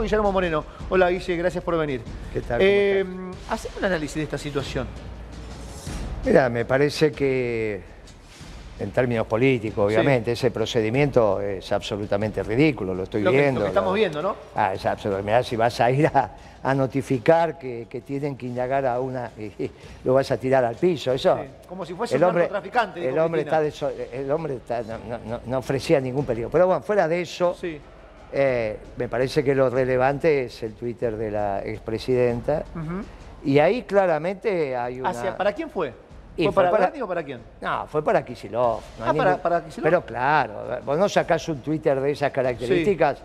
Guillermo Moreno. Hola Guille, gracias por venir. ¿Qué tal? Eh, hacemos un análisis de esta situación. Mira, me parece que en términos políticos, obviamente, ese procedimiento es absolutamente ridículo, lo estoy Lo que- viendo. lo que estamos viendo, ¿no? Ah, es absolutamente. Mirá, si vas a ir a, a notificar que, que tienen que indagar a una y, lo vas a tirar al piso, eso. Sí, como si fuese un narcotraficante, dijo El hombre, está el hombre está- no, no- no- no ofrecía ningún peligro. Pero bueno, fuera de eso, Sí. Eh, me parece que lo relevante es el Twitter de la expresidenta. Y ahí claramente hay una... Hacia- ¿Para quién fue? ¿Fue fue para, para- Bernie o para quién? No, fue para no hay Ah, para- para Kicillof. Pero claro, vos no sacás un Twitter de esas características,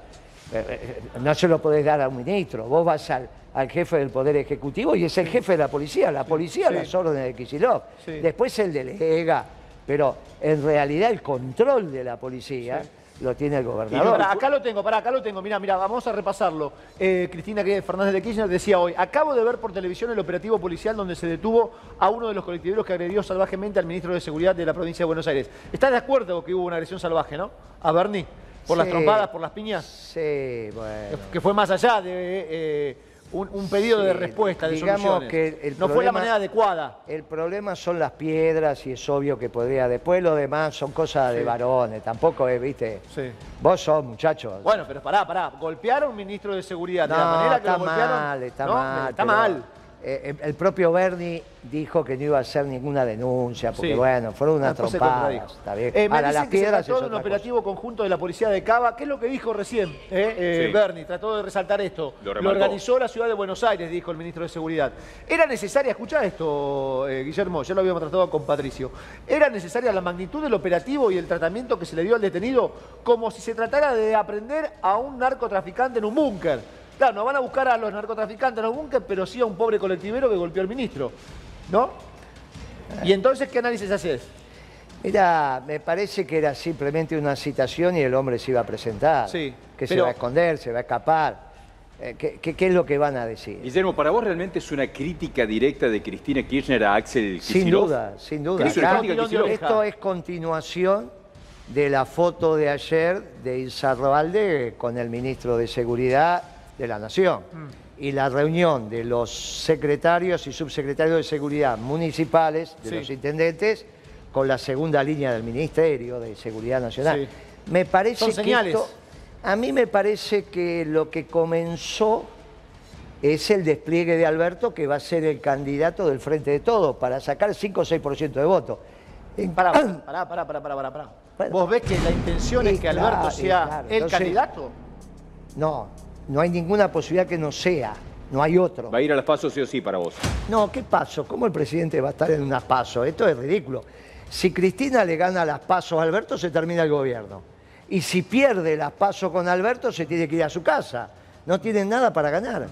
eh, eh, no se lo podés dar a un ministro. Vos vas al, al jefe del Poder Ejecutivo y es el jefe de la policía. La policía sí. las órdenes de Kicillof. Sí. Después él delega, pero en realidad el control de la policía lo tiene el gobernador. acá lo tengo, pará, acá lo tengo. Mira, mira, vamos a repasarlo. Eh, Cristina Fernández de Kirchner decía hoy, acabo de ver por televisión el operativo policial donde se detuvo a uno de los colectiveros que agredió salvajemente al ministro de Seguridad de la provincia de Buenos Aires. ¿Estás de acuerdo que hubo una agresión salvaje, no? A Bernie, por las trompadas, por las piñas, Sí, bueno. que fue más allá de eh, un, un pedido de respuesta, de digamos soluciones. que el no fue la manera adecuada. El problema son las piedras y es obvio que podría. Después lo demás son cosas de varones. Tampoco es, viste. Sí. Vos sos muchachos. Bueno, pero pará, pará. Golpear a un ministro de seguridad no, de la manera que está lo golpearon. mal, está ¿no? mal. Está mal. Eh, el propio Bernie dijo que no iba a hacer ninguna denuncia, porque Sí. bueno, fueron se trompadas. contradijo. Está bien. Eh, me Ahora, dicen las que se piedras trató de un operativo conjunto de la policía de Cava. ¿Qué es lo que dijo recién eh, eh, Sí. Bernie? Trató de resaltar esto. Lo organizó la ciudad de Buenos Aires, dijo el ministro de Seguridad. Era necesaria, escuchá esto, eh, Guillermo, ya lo habíamos tratado con Patricio. Era necesaria la magnitud del operativo y el tratamiento que se le dio al detenido como si se tratara de aprender a un narcotraficante en un búnker. Claro, no van a buscar a los narcotraficantes en un búnker, pero sí a un pobre colectivero que golpeó al ministro. ¿No? ¿Y entonces qué análisis haces? Mira, me parece que era simplemente una citación y el hombre se iba a presentar. Sí, que se va a esconder, se va a escapar. Eh, ¿qué, qué, qué es lo que van a decir? Guillermo, ¿para vos realmente es una crítica directa de Cristina Kirchner a Axel Sin Kicillof? duda, sin duda. ¿Querés una Acá, crítica a tirón de Kicillof? oreja. esto es continuación de la foto de ayer de Izarralde con el ministro de Seguridad de la Nación. Mm. Y la reunión de los secretarios y subsecretarios de Seguridad municipales, de Sí. los intendentes, con la segunda línea del Ministerio de Seguridad Nacional. Sí. Me parece Son que esto- a mí me parece que lo que comenzó es el despliegue de Alberto, que va a ser el candidato del Frente de Todos, para sacar 5 o 6% de votos. En- Pará, pará, pará, pará, pará, pará. ¿Vos ves que la intención es que Alberto sea el candidato? No, no hay ninguna posibilidad que no sea, no hay otro. Va a ir a las pasos sí o sí para vos. No, ¿qué paso? ¿Cómo el presidente va a estar en unas pasos? Esto es ridículo. Si Cristina le gana las pasos a Alberto, se termina el gobierno. Y si pierde las pasos con Alberto, se tiene que ir a su casa. No tienen nada para ganar.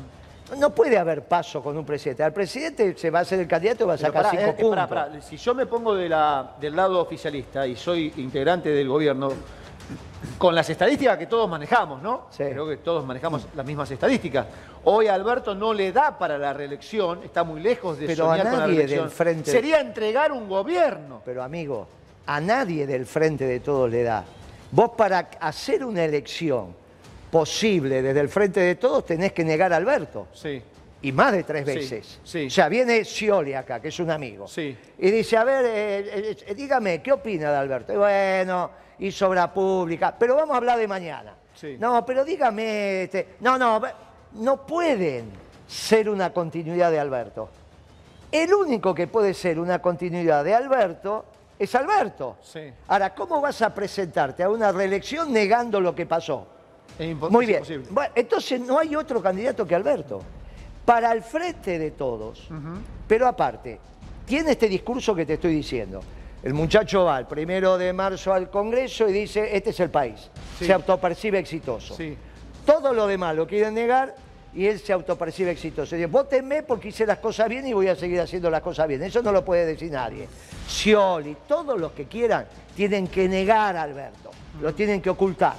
No puede haber paso con un presidente. Al presidente se va a hacer el candidato y va a sacar pará, cinco eh, eh, puntos. pará, pará. Si yo me pongo de la- del lado oficialista y soy integrante del gobierno, con las estadísticas que todos manejamos, ¿no? Sí. Creo que todos manejamos las mismas estadísticas. Hoy Alberto no le da para la reelección, está muy lejos de Pero a soñar con la nadie reelección. del frente- Sería entregar un gobierno. Pero amigo, a nadie del frente de todos le da. Vos para hacer una elección posible desde el frente de todos tenés que negar a Alberto. Sí. Y más de tres Sí, veces. sí. O sea, viene Scioli acá, que es un amigo. Sí. Y dice, a ver, eh, eh, eh, dígame, ¿qué opina de Alberto? Y bueno, hizo obra pública, pero vamos a hablar de mañana. Sí. No, pero dígame, este, no, no, no pueden ser una continuidad de Alberto. El único que puede ser una continuidad de Alberto es Alberto. Sí. Ahora, ¿cómo vas a presentarte a una reelección negando lo que pasó? Es Muy bien. Bueno, entonces no hay otro candidato que Alberto. Para el frente de todos. Pero aparte, tiene este discurso que te estoy diciendo. El muchacho va el primero de marzo al Congreso y dice, este es el país. Sí. Se autopercibe exitoso. Sí. Todo lo demás lo quieren negar y él se autopercibe exitoso. Dice, votenme porque hice las cosas bien y voy a seguir haciendo las cosas bien. Eso no lo puede decir nadie. Scioli, todos los que quieran, tienen que negar a Alberto. Lo tienen que ocultar.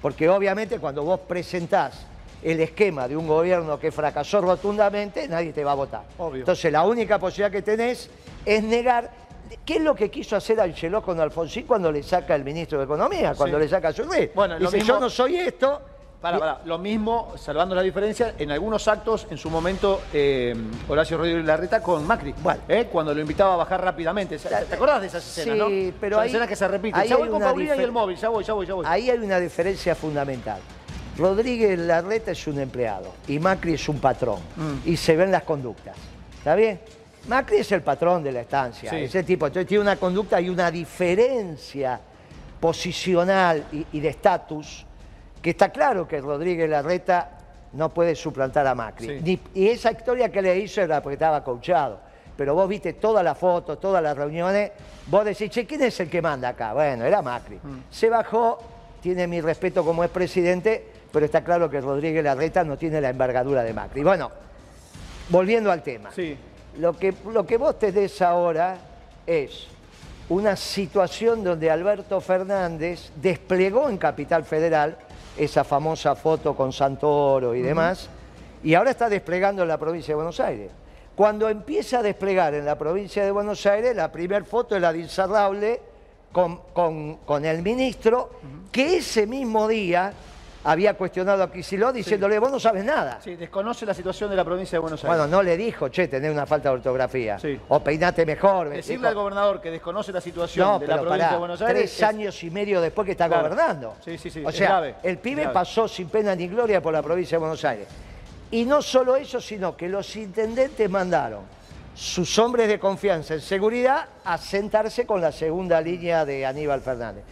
Porque obviamente cuando vos presentás el esquema de un gobierno que fracasó rotundamente, nadie te va a votar. Obvio. Entonces la única posibilidad que tenés es negar. ¿Qué es lo que quiso hacer Angeló con Alfonsín cuando le saca el ministro de Economía, cuando Sí. le saca a Luis? Bueno, Dice, mismo- yo no soy esto Para, para, lo mismo, salvando la diferencia, en algunos actos, en su momento, eh, Horacio Rodríguez Larreta con Macri, Bueno. eh, cuando lo invitaba a bajar rápidamente. ¿Te acordás de esas escenas, Sí, no? pero ahí- escenas que se repiten. ahí Ya voy hay con Paulina y el móvil, ya voy, ya voy, ya voy. Ahí hay una diferencia fundamental. Rodríguez Larreta es un empleado y Macri es un patrón. Mm. Y se ven las conductas. ¿Está bien? Macri es el patrón de la estancia. Sí. Ese tipo. Entonces tiene una conducta y una diferencia posicional y, y de estatus que está claro que Rodríguez Larreta no puede suplantar a Macri. Sí. Ni- y esa historia que le hizo era porque estaba coachado. Pero vos viste todas las fotos, todas las reuniones, vos decís, che, ¿quién es el que manda acá? Bueno, era Macri. Se bajó, tiene mi respeto como es presidente, pero está claro que Rodríguez Larreta no tiene la envergadura de Macri. Bueno, volviendo al tema. Sí. Lo que, lo que vos tenés ahora es una situación donde Alberto Fernández desplegó en Capital Federal esa famosa foto con Santoro y demás, y ahora está desplegando en la provincia de Buenos Aires. Cuando empieza a desplegar en la provincia de Buenos Aires, la primera foto es la de Incerrable con, con- con el ministro, que ese mismo día había cuestionado a Kicillof diciéndole, vos no sabes nada. Sí, desconoce la situación de la provincia de Buenos Aires. Bueno, no le dijo, che, tenés una falta de ortografía. Sí. O peinate mejor. Decirle dijo- al gobernador que desconoce la situación No, de la provincia pará, de Buenos Aires. tres es- años y medio después que está Claro. gobernando. Sí, sí, sí, O sea, grave, el pibe grave. pasó sin pena ni gloria por la provincia de Buenos Aires. Y no solo eso, sino que los intendentes mandaron sus hombres de confianza en seguridad a sentarse con la segunda línea de Aníbal Fernández.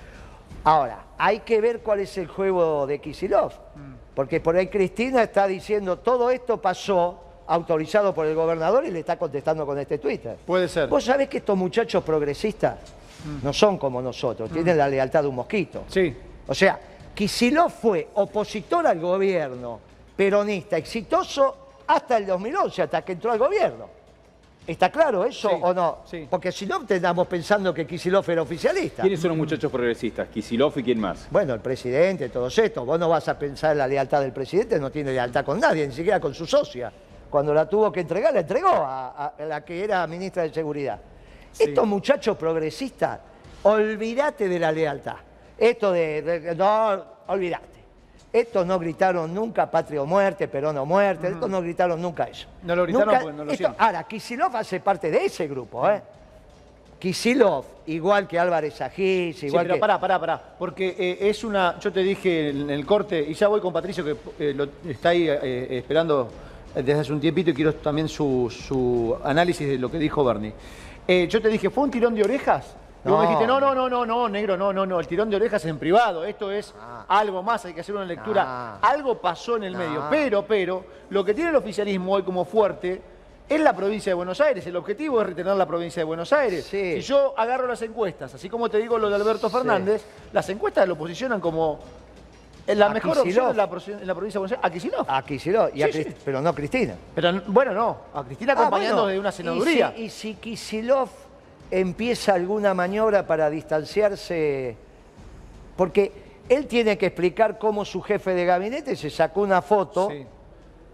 Ahora, hay que ver cuál es el juego de Kisilov. Porque por ahí Cristina está diciendo todo esto pasó autorizado por el gobernador y le está contestando con este Twitter. Puede ser. Vos sabés que estos muchachos progresistas no son como nosotros, tienen la lealtad de un mosquito. Sí. O sea, Kicillof fue opositor al gobierno peronista exitoso hasta el 2011, hasta que entró al gobierno. ¿Está claro eso Sí, o no? sí. Porque si no, estamos pensando que Kicillof era oficialista. ¿Quiénes son los muchachos progresistas? Kisilov y quién más. Bueno, el presidente, todos estos. Vos no vas a pensar en la lealtad del presidente, no tiene lealtad con nadie, ni siquiera con su socia. Cuando la tuvo que entregar, la entregó a, a la que era ministra de Seguridad. Estos muchachos progresistas, olvídate de la lealtad. Esto de, de- no, olvídate. Estos no gritaron nunca patria o muerte, Perón o muerte, estos no gritaron nunca eso. No lo gritaron Nunca- porque no lo esto-. Ahora, Kisilov hace parte de ese grupo, ¿eh? Kisilov, igual que Álvarez Agís, Sí, igual pero que... pará, pará, pará. Porque eh, es una. Yo te dije en el corte, y ya voy con Patricio, que eh, lo- está ahí eh, esperando desde hace un tiempito y quiero también su, su análisis de lo que dijo Bernie. Yo te dije, ¿fue un tirón de orejas? Y vos me No. dijiste, no, no, no, no, no, negro, no, no, no, el tirón de orejas en privado, esto es algo más, hay que hacer una lectura. Ah. Algo pasó en el No. medio, pero, pero, lo que tiene el oficialismo hoy como fuerte es la provincia de Buenos Aires. El objetivo es retener la provincia de Buenos Aires. Sí. Si yo agarro las encuestas, así como te digo lo de Alberto Fernández, las encuestas lo posicionan como la A mejor Kicillof. opción en la, en la provincia de Buenos Aires. A Kicillof. A Kicillof, y a Sí, Cris- sí. pero no Cristina. Pero bueno, no. A Cristina Ah, acompañando bueno, de una y senaduría. si- Y si, Kicillof empieza alguna maniobra para distanciarse, porque él tiene que explicar cómo su jefe de gabinete se sacó una foto Sí.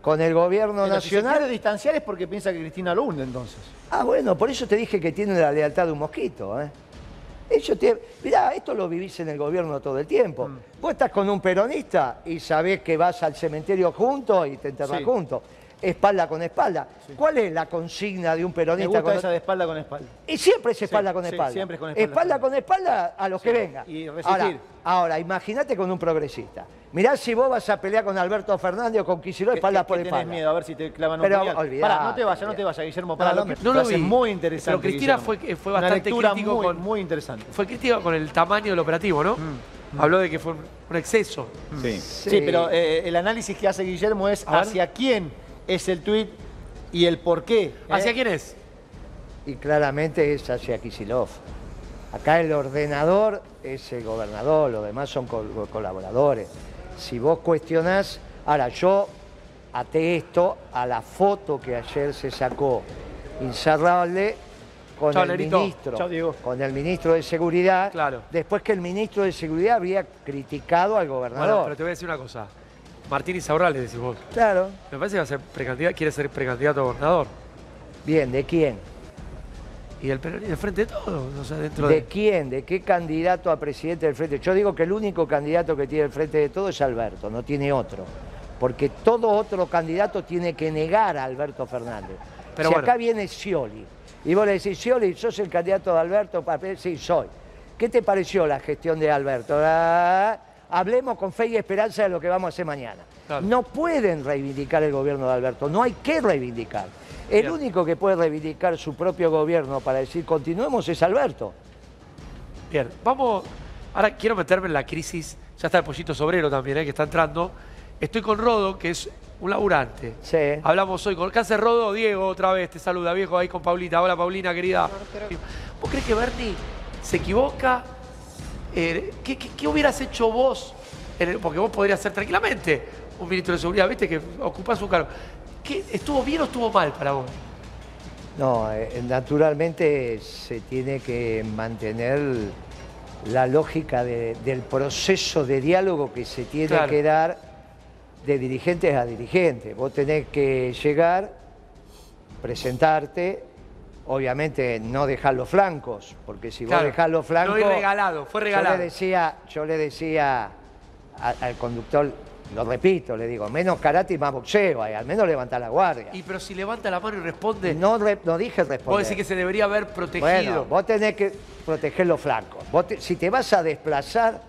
con el gobierno Pero si se nacional. quiere distanciar es porque piensa que Cristina lo hunde entonces. Ah, bueno, por eso te dije que tiene la lealtad de un mosquito. ¿eh? Ellos te... Mirá, esto lo vivís en el gobierno todo el tiempo. Mm. Vos estás con un peronista y sabés que vas al cementerio juntos y te enterrás Sí. juntos. Espalda con espalda. ¿Cuál es la consigna de un Me peronista gusta con esa de espalda con espalda. Y siempre es espalda con sí, espalda. siempre es con espalda. Espalda con espalda a los que vengan. y resistir. Ahora, ahora, imagínate con un progresista. Mirá si vos vas a pelear con Alberto Fernández o con Kicillof espalda ¿Qué- por espalda. miedo? A ver si te clavan un Pero olvidate, Pará, no te vayas, no te vayas, Guillermo. Pará, No, no me- No lo vi. muy interesante. Pero Cristina fue- fue bastante crítico muy, con- muy interesante. Fue crítica con el tamaño del operativo, ¿no? Habló de que fue un, exceso. Sí. Sí, pero eh, el análisis que hace Guillermo es hacia quién es el tuit y el por qué. ¿eh? ¿Hacia quién es? Y claramente es hacia Kisilov. Acá el ordenador es el gobernador, los demás son col- colaboradores. Si vos cuestionás, ahora yo até esto a la foto que ayer se sacó Incerrable con el ministro, con el ministro de Seguridad, Claro. después que el ministro de Seguridad había criticado al Bueno, gobernador. pero te voy a decir una cosa. Martín Isaurralde, decís vos. Claro. Me parece que va a ser precandidato, quiere ser precandidato a gobernador. Bien, ¿de quién? y el, Perón- y el Frente de Todos, o sea, dentro ¿De de... quién? ¿De qué candidato a presidente del Frente? Yo digo que el único candidato que tiene el Frente de Todo es Alberto, no tiene otro. Porque todo otro candidato tiene que negar a Alberto Fernández. Pero si bueno. acá viene Scioli y vos le decís, Scioli, ¿sos el candidato de Alberto? para- Sí, soy. ¿Qué te pareció la gestión de Alberto? Ah, hablemos con fe y esperanza de lo que vamos a hacer mañana. Claro. No pueden reivindicar el gobierno de Alberto, no hay que reivindicar. El Bien. único que puede reivindicar su propio gobierno para decir continuemos es Alberto. Bien, vamos. Ahora quiero meterme en la crisis. Ya está el pollito sobrero también, ¿eh? que está entrando. Estoy con Rodo, que es un laburante. Sí. Hablamos hoy con. ¿Qué hace Rodo? Diego, otra vez, te saluda, viejo, ahí con Paulita. Hola, Paulina, querida. ¿Vos crees que Bernie se equivoca? Eh, ¿qué, qué- qué hubieras hecho vos? porque vos podrías ser tranquilamente un ministro de seguridad, viste, que ocupás un cargo. ¿Qué, ¿Estuvo bien o estuvo mal para vos? No, eh, naturalmente se tiene que mantener la lógica de- del proceso de diálogo que se tiene Claro. que dar de dirigentes a dirigentes. Vos tenés que llegar, presentarte, obviamente no dejar los flancos, porque si Claro, vos dejás los flancos... ir regalado, fue regalado. Yo le decía, yo le decía a- al conductor, lo repito, le digo, menos karate y más boxeo, ahí, al menos levantar la guardia. Y pero si levanta la mano y responde, No, re- no dije responder. vos decís que se debería haber protegido. Bueno, vos tenés que proteger los flancos. Vos te- si te vas a desplazar,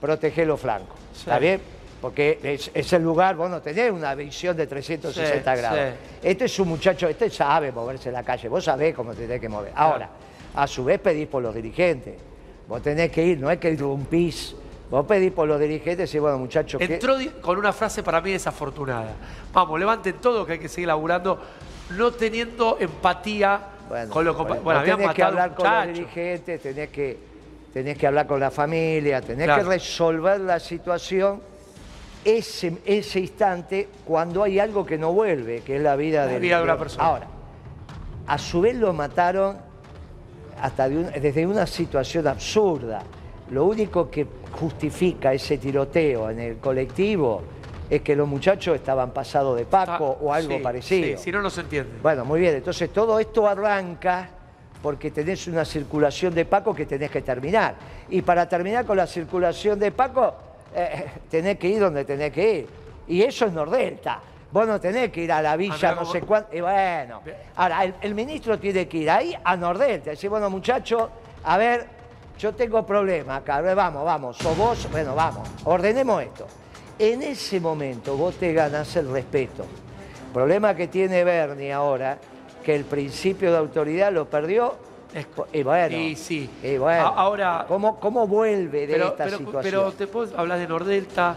proteger los flancos. Sí. ¿Está bien? Porque es, es el lugar, vos no tenés una visión de 360 Sí, grados. sí. Este es un muchacho, este sabe moverse en la calle, vos sabés cómo te tenés que mover. Ahora, a su vez pedís por los dirigentes. Vos tenés que ir, no es que irrumpís. Vos pedís por los dirigentes y bueno, muchachos, ¿qué- Entró con una frase para mí desafortunada. Vamos, levanten todo que hay que seguir laburando, no teniendo empatía Bueno, con los compa- vos Bueno, tenés que hablar con los dirigentes, tenés que, tenés que hablar con la familia, tenés Claro. que resolver la situación ese, ese instante cuando hay algo que no vuelve, que es la vida, La del- vida de una persona. Ahora, a su vez lo mataron hasta de un- desde una situación absurda. Lo único que justifica ese tiroteo en el colectivo es que los muchachos estaban pasados de Paco Ah, o algo sí, parecido. Sí, si no, no se entiende. Bueno, muy bien. Entonces todo esto arranca porque tenés una circulación de Paco que tenés que terminar. Y para terminar con la circulación de Paco, eh, tenés que ir donde tenés que ir. Y eso es Nordelta. Vos no tenés que ir a la villa, mirá no sé cuánto. Y bueno, ahora el, el ministro tiene que ir ahí a Nordelta. Decir, bueno, muchachos, a ver, yo tengo problemas acá. Vamos, vamos. Sos vos, bueno, vamos. Ordenemos esto. En ese momento vos te ganás el respeto. Problema que tiene Bernie ahora, que el principio de autoridad lo perdió. Y bueno, y sí. y bueno, ahora- ¿cómo, cómo vuelve de pero, esta pero, situación? pero te puedo hablar de Nordelta,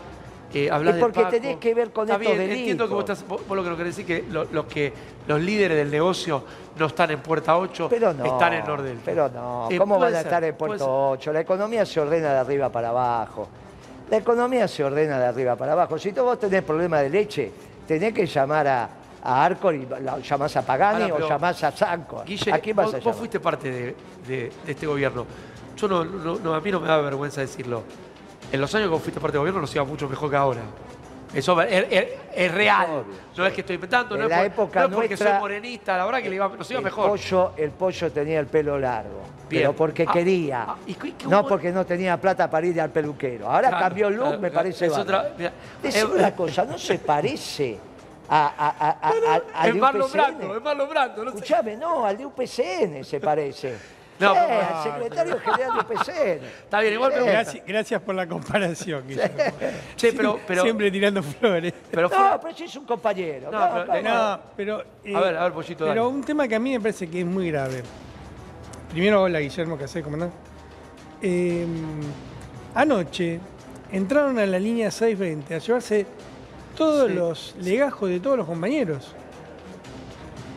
eh, hablas Es de porque Paco. tenés que ver con Está estos bien, Entiendo que vos, delitos. estás, vos, vos lo que no querés decir que lo- los que los líderes del negocio no están en Puerta 8, Pero no, están en Nordelta. Pero no, Eh, ¿cómo van a estar en ser. 8? La economía se ordena de arriba para abajo. La economía se ordena de arriba para abajo. Si tú vos tenés problemas de leche, tenés que llamar a, a Arcor y la- llamás a Pagani Ahora, o llamás a Sancor. Guille, ¿A quién vas vos, a vos fuiste parte de, de- de este gobierno. Yo no, no- no- a mí no me da vergüenza decirlo. En los años que vos fuiste parte del gobierno nos iba mucho mejor que ahora. Eso es, es- es real. Obvio, no es que estoy inventando, no es, la por- época no es porque nuestra, soy morenista, la verdad que le iba, nos iba el mejor. Pollo, el pollo tenía el pelo largo, Bien. pero porque Ah, quería. ah, ¿y qué- qué no porque no tenía plata para ir al peluquero. Ahora Claro, cambió el look, claro, me claro. parece Es otra- mira, una cosa, no se parece a, a, a, a- a- al es Marlon UPCN. Brando, es Marlon Brando. No sé. Escuchame, no, al de UPCN se parece. No, Sí, pero- al secretario general de UPCN. Está bien, igual, pero, Gracias, gracias por la comparación, Guillermo. che, pero, pero, Siempre tirando flores. pero fue- No, pero si es un compañero. No, pero- ¿cómo? No, pero. eh, A ver, a ver, Pollito, Pero dale. un tema que a mí me parece que es muy grave. Primero, hola, Guillermo Casé, ¿cómo andás? Eh, anoche entraron a la línea 620 a llevarse todos Sí. los legajos de todos los compañeros.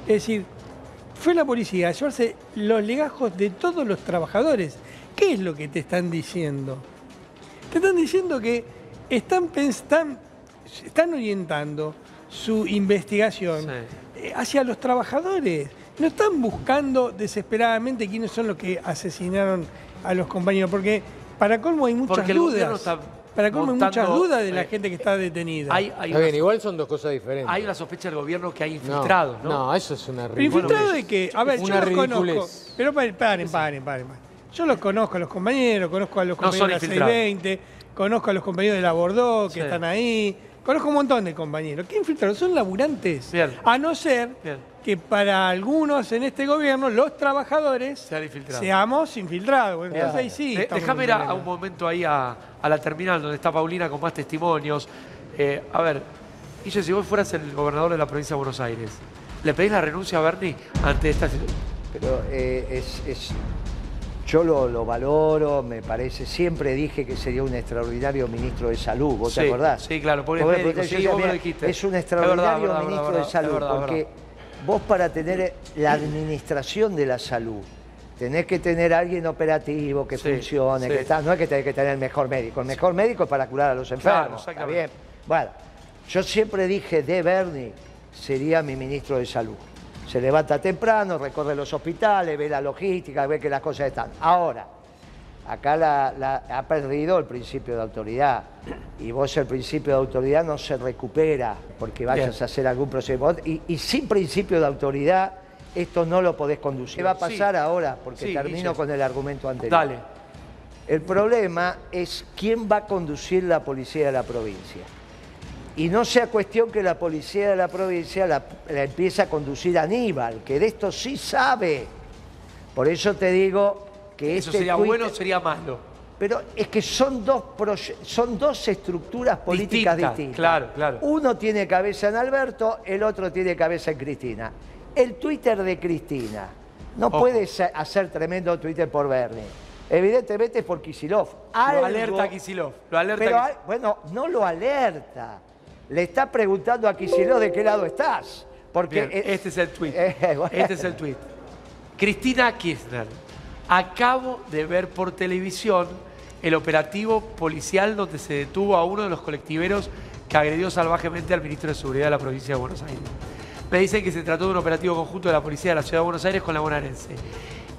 Es decir, fue la policía a llevarse los legajos de todos los trabajadores. ¿Qué es lo que te están diciendo? Te están diciendo que están, están, están orientando su investigación Sí. eh, hacia los trabajadores. No están buscando desesperadamente quiénes son los que asesinaron a los compañeros, porque para colmo hay muchas porque el gobierno dudas. está para que muchas montando, dudas de la eh, gente que está detenida. Hay, hay, Está una, bien, igual son dos cosas diferentes. hay una sospecha del gobierno que hay infiltrados, ¿no? No, eso es una ridícula. infiltrado de que, a ver, una yo los ridiculez. conozco. Pero paren, paren, paren, paren. Yo los conozco a los compañeros, conozco a los No compañeros son de la infiltrados. 620, conozco a los compañeros de la Bordeaux que Sí. están ahí, conozco un montón de compañeros. ¿Qué infiltrados? Son laburantes. Bien. A no ser Bien. Que para algunos en este gobierno, los trabajadores, Sean infiltrados. seamos infiltrados. Entonces ahí sí. Estamos Déjame ir a, un momento ahí a, a la terminal donde está Paulina con más testimonios. Eh, a ver, Guille, si vos fueras el gobernador de la provincia de Buenos Aires, ¿le pedís la renuncia a Bernie ante esta situación? Pero eh, es, es- yo lo, lo valoro, me parece, siempre dije que sería un extraordinario ministro de salud, ¿vos Sí, te acordás? sí, claro, porque Vos es me médico, preguntás, sí, yo vos me lo dijiste. Es un Es verdad, extraordinario verdad, ministro verdad, de es salud, verdad, porque verdad. Vos para tener la administración de la salud, tenés que tener a alguien operativo, que Sí, funcione, sí. que está, no es que tenés que tener el mejor médico, el mejor médico es para curar a los Claro, enfermos, está bien. Bueno, yo siempre dije de Bernie sería mi ministro de salud. Se levanta temprano, recorre los hospitales, ve la logística, ve que las cosas están. Ahora, acá la- la- ha perdido el principio de autoridad. Y vos el principio de autoridad no se recupera porque vayas Bien. a hacer algún procedimiento. Y, y sin principio de autoridad, esto no lo podés conducir. ¿Qué va a pasar Sí. ahora? Porque Sí, termino con el argumento anterior. Dale. El problema es quién va a conducir la policía de la provincia. Y no sea cuestión que la policía de la provincia la, la empiece a conducir Aníbal, que de esto sí sabe. Por eso te digo que ¿Eso este sería bueno o sería malo? Pero es que son dos, proye- son dos estructuras políticas Distintas, distintas. claro, claro. Uno tiene cabeza en Alberto, el otro tiene cabeza en Cristina. El Twitter de Cristina no Ojo. puede hacer tremendo Twitter por Bernie. Evidentemente es por Kisilov. Lo alerta a Kicillof. Lo alerta pero, bueno, no lo alerta. Le está preguntando a Kisilov de qué lado estás. Porque Bien, este es el tweet. eh, bueno. Este es el tweet. Cristina Kirchner. Acabo de ver por televisión el operativo policial donde se detuvo a uno de los colectiveros que agredió salvajemente al ministro de Seguridad de la provincia de Buenos Aires. Me dicen que se trató de un operativo conjunto de la policía de la ciudad de Buenos Aires con la bonaerense.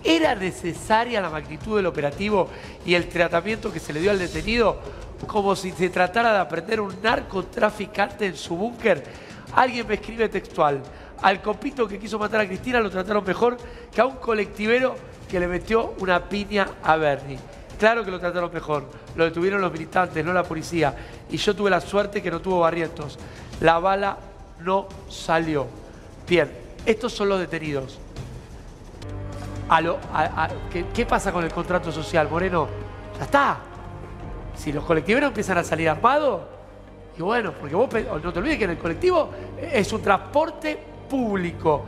¿Era necesaria la magnitud del operativo y el tratamiento que se le dio al detenido como si se tratara de aprender un narcotraficante en su búnker? Alguien me escribe textual. Al copito que quiso matar a Cristina lo trataron mejor que a un colectivero que le metió una piña a Bernie. Claro que lo trataron mejor. Lo detuvieron los militantes, no la policía. Y yo tuve la suerte que no tuvo barrientos. La bala no salió. Bien, estos son los detenidos. ¿qué, pasa con el contrato social, Moreno? Ya está. Si los colectiveros empiezan a salir armados, y bueno, porque vos no te olvides que en el colectivo es un transporte público.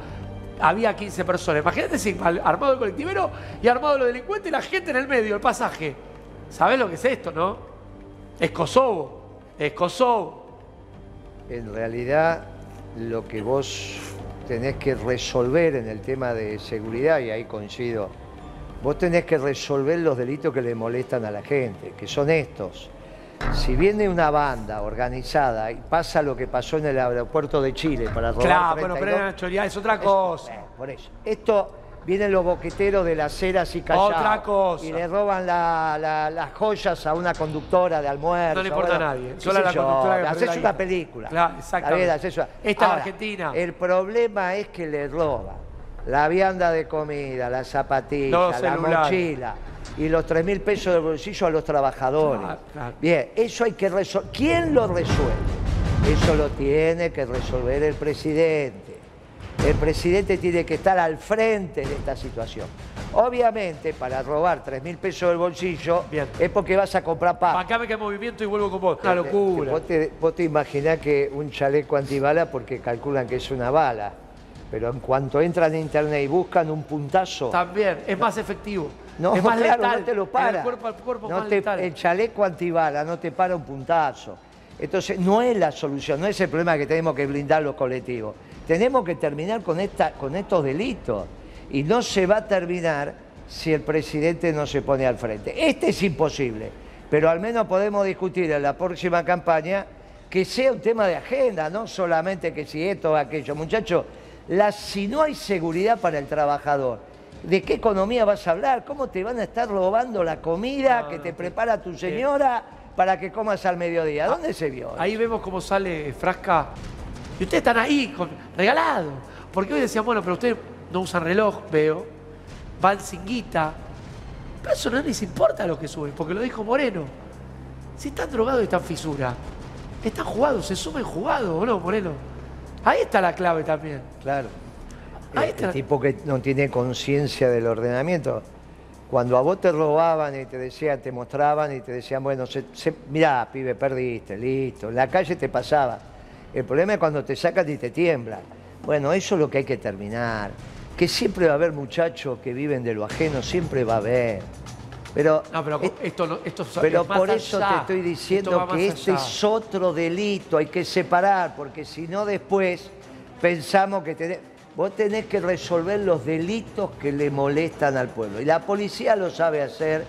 Había 15 personas. Imagínate si armado el colectivero y armado los delincuentes y la gente en el medio, el pasaje. ¿Sabés lo que es esto, no? Es Kosovo. Es Kosovo. En realidad, lo que vos tenés que resolver en el tema de seguridad, y ahí coincido, vos tenés que resolver los delitos que le molestan a la gente, que son estos. Si viene una banda organizada y pasa lo que pasó en el aeropuerto de Chile para robar Claro, bueno, 32 pero era una choreada, es otra cosa. eh, por eso. Esto vienen los boqueteros de las ceras y callados. Otra cosa. Y le roban la- la- las joyas a una conductora de almuerzo. No le importa bueno, a nadie, solo a la yo, conductora que Haces una película. Claro, exactamente. bien, haces una- Esta Ahora, Argentina. El problema es que le roban la vianda de comida, la zapatilla, Los la mochila y los 3 mil pesos del bolsillo a los trabajadores. Claro, claro. Bien, eso hay que resolver. ¿Quién lo resuelve? Eso lo tiene que resolver el presidente. El presidente tiene que estar al frente de esta situación. Obviamente, para robar 3 mil pesos del bolsillo Bien. es porque vas a comprar paz. Acá queda movimiento y vuelvo con vos. Una locura. Vos te, vos te imaginás que un chaleco antibala porque calculan que es una bala. Pero en cuanto entran en internet y buscan un puntazo, También, es más efectivo. No, es más claro, letal. no te lo para. El cuerpo al cuerpo No te- letal. el chaleco antibala no te para un puntazo. Entonces, no es la solución, no es el problema que tenemos que blindar los colectivos. Tenemos que terminar con, esta, con estos delitos. Y no se va a terminar si el presidente no se pone al frente. Este es imposible, pero al menos podemos discutir en la próxima campaña que sea un tema de agenda, no solamente que si esto o aquello. Muchachos, la- si no hay seguridad para el trabajador, ¿de qué economía vas a hablar? ¿Cómo te van a estar robando la comida que te prepara tu señora para que comas al mediodía. ¿Dónde se vio? Ahí vemos cómo sale Frasca. Y ustedes están ahí, con, regalados. Porque hoy decían, bueno, pero ustedes no usan reloj, veo. Van sin guita. Pero eso no les importa lo que suben, porque lo dijo Moreno. Si están drogados y están fisura, están jugados, se suben jugados, ¿o no, Moreno? Ahí está la clave también. Claro. Está. tipo que no tiene conciencia del ordenamiento. Cuando a vos te robaban y te decían, te mostraban y te decían, bueno, se, se- mirá, pibe, perdiste, listo. En la calle te pasaba. El problema es cuando te sacan y te tiemblan. Bueno, eso es lo que hay que terminar. Que siempre va a haber muchachos que viven de lo ajeno, siempre va a haber. Pero, No, pero es- esto, no, esto es- pero es más por eso allá. te estoy Esto diciendo que este allá. es otro delito, hay que separar, porque si no después pensamos que tenés, vos tenés que resolver los delitos que le molestan al pueblo. Y la policía lo sabe hacer.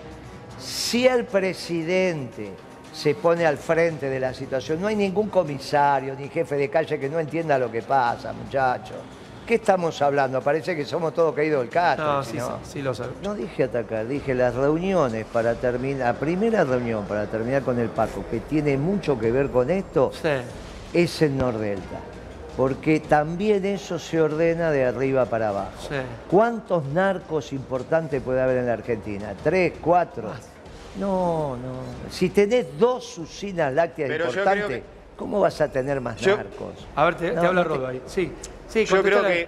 Si el presidente se pone al frente de la situación, no hay ningún comisario ni jefe de calle que no entienda lo que pasa, muchachos. ¿Qué estamos hablando? Parece que somos todos caídos del castro. No, sí, no. sí, sí lo sabe. No dije atacar, dije las reuniones para terminar, la primera reunión para terminar con el Paco, que tiene mucho que ver con esto, Sí. es el Nordelta. Porque también eso se ordena de arriba para abajo. Sí. ¿Cuántos narcos importantes puede haber en la Argentina? ¿Tres, cuatro? No, no. Si tenés dos usinas lácteas Pero importantes, que- ¿cómo vas a tener más Yo- narcos? A ver, te, te No, habla no te- Rodo ahí. Sí, sí, Yo creo que,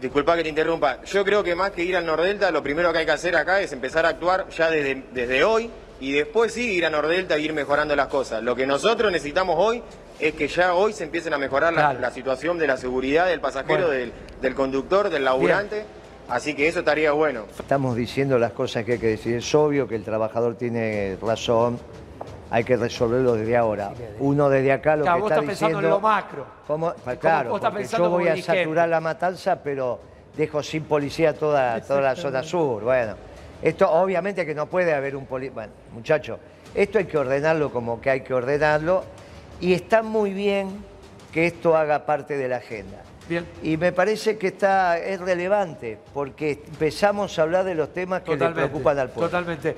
disculpa que te interrumpa, yo creo que más que ir al Nordelta, lo primero que hay que hacer acá es empezar a actuar ya desde, desde hoy y después sí ir a Nordelta e ir mejorando las cosas. Lo que nosotros necesitamos hoy es que ya hoy se empiecen a mejorar la, Claro. la situación de la seguridad del pasajero, Bueno. del, del conductor, del laburante, así que eso estaría bueno. Estamos diciendo las cosas que hay que decir. Es obvio que el trabajador tiene razón, hay que resolverlo desde ahora. Uno desde acá lo Claro, que vos está estás pensando diciendo... en lo macro. Claro, vos estás porque pensando yo voy a saturar la matanza, pero dejo sin policía toda, toda la zona sur. Bueno, esto obviamente que no puede haber un policía... Bueno, muchachos, esto hay que ordenarlo como que hay que ordenarlo y está muy bien que esto haga parte de la agenda. Bien. Y me parece que está, es relevante, porque empezamos a hablar de los temas que le preocupan al pueblo. Totalmente.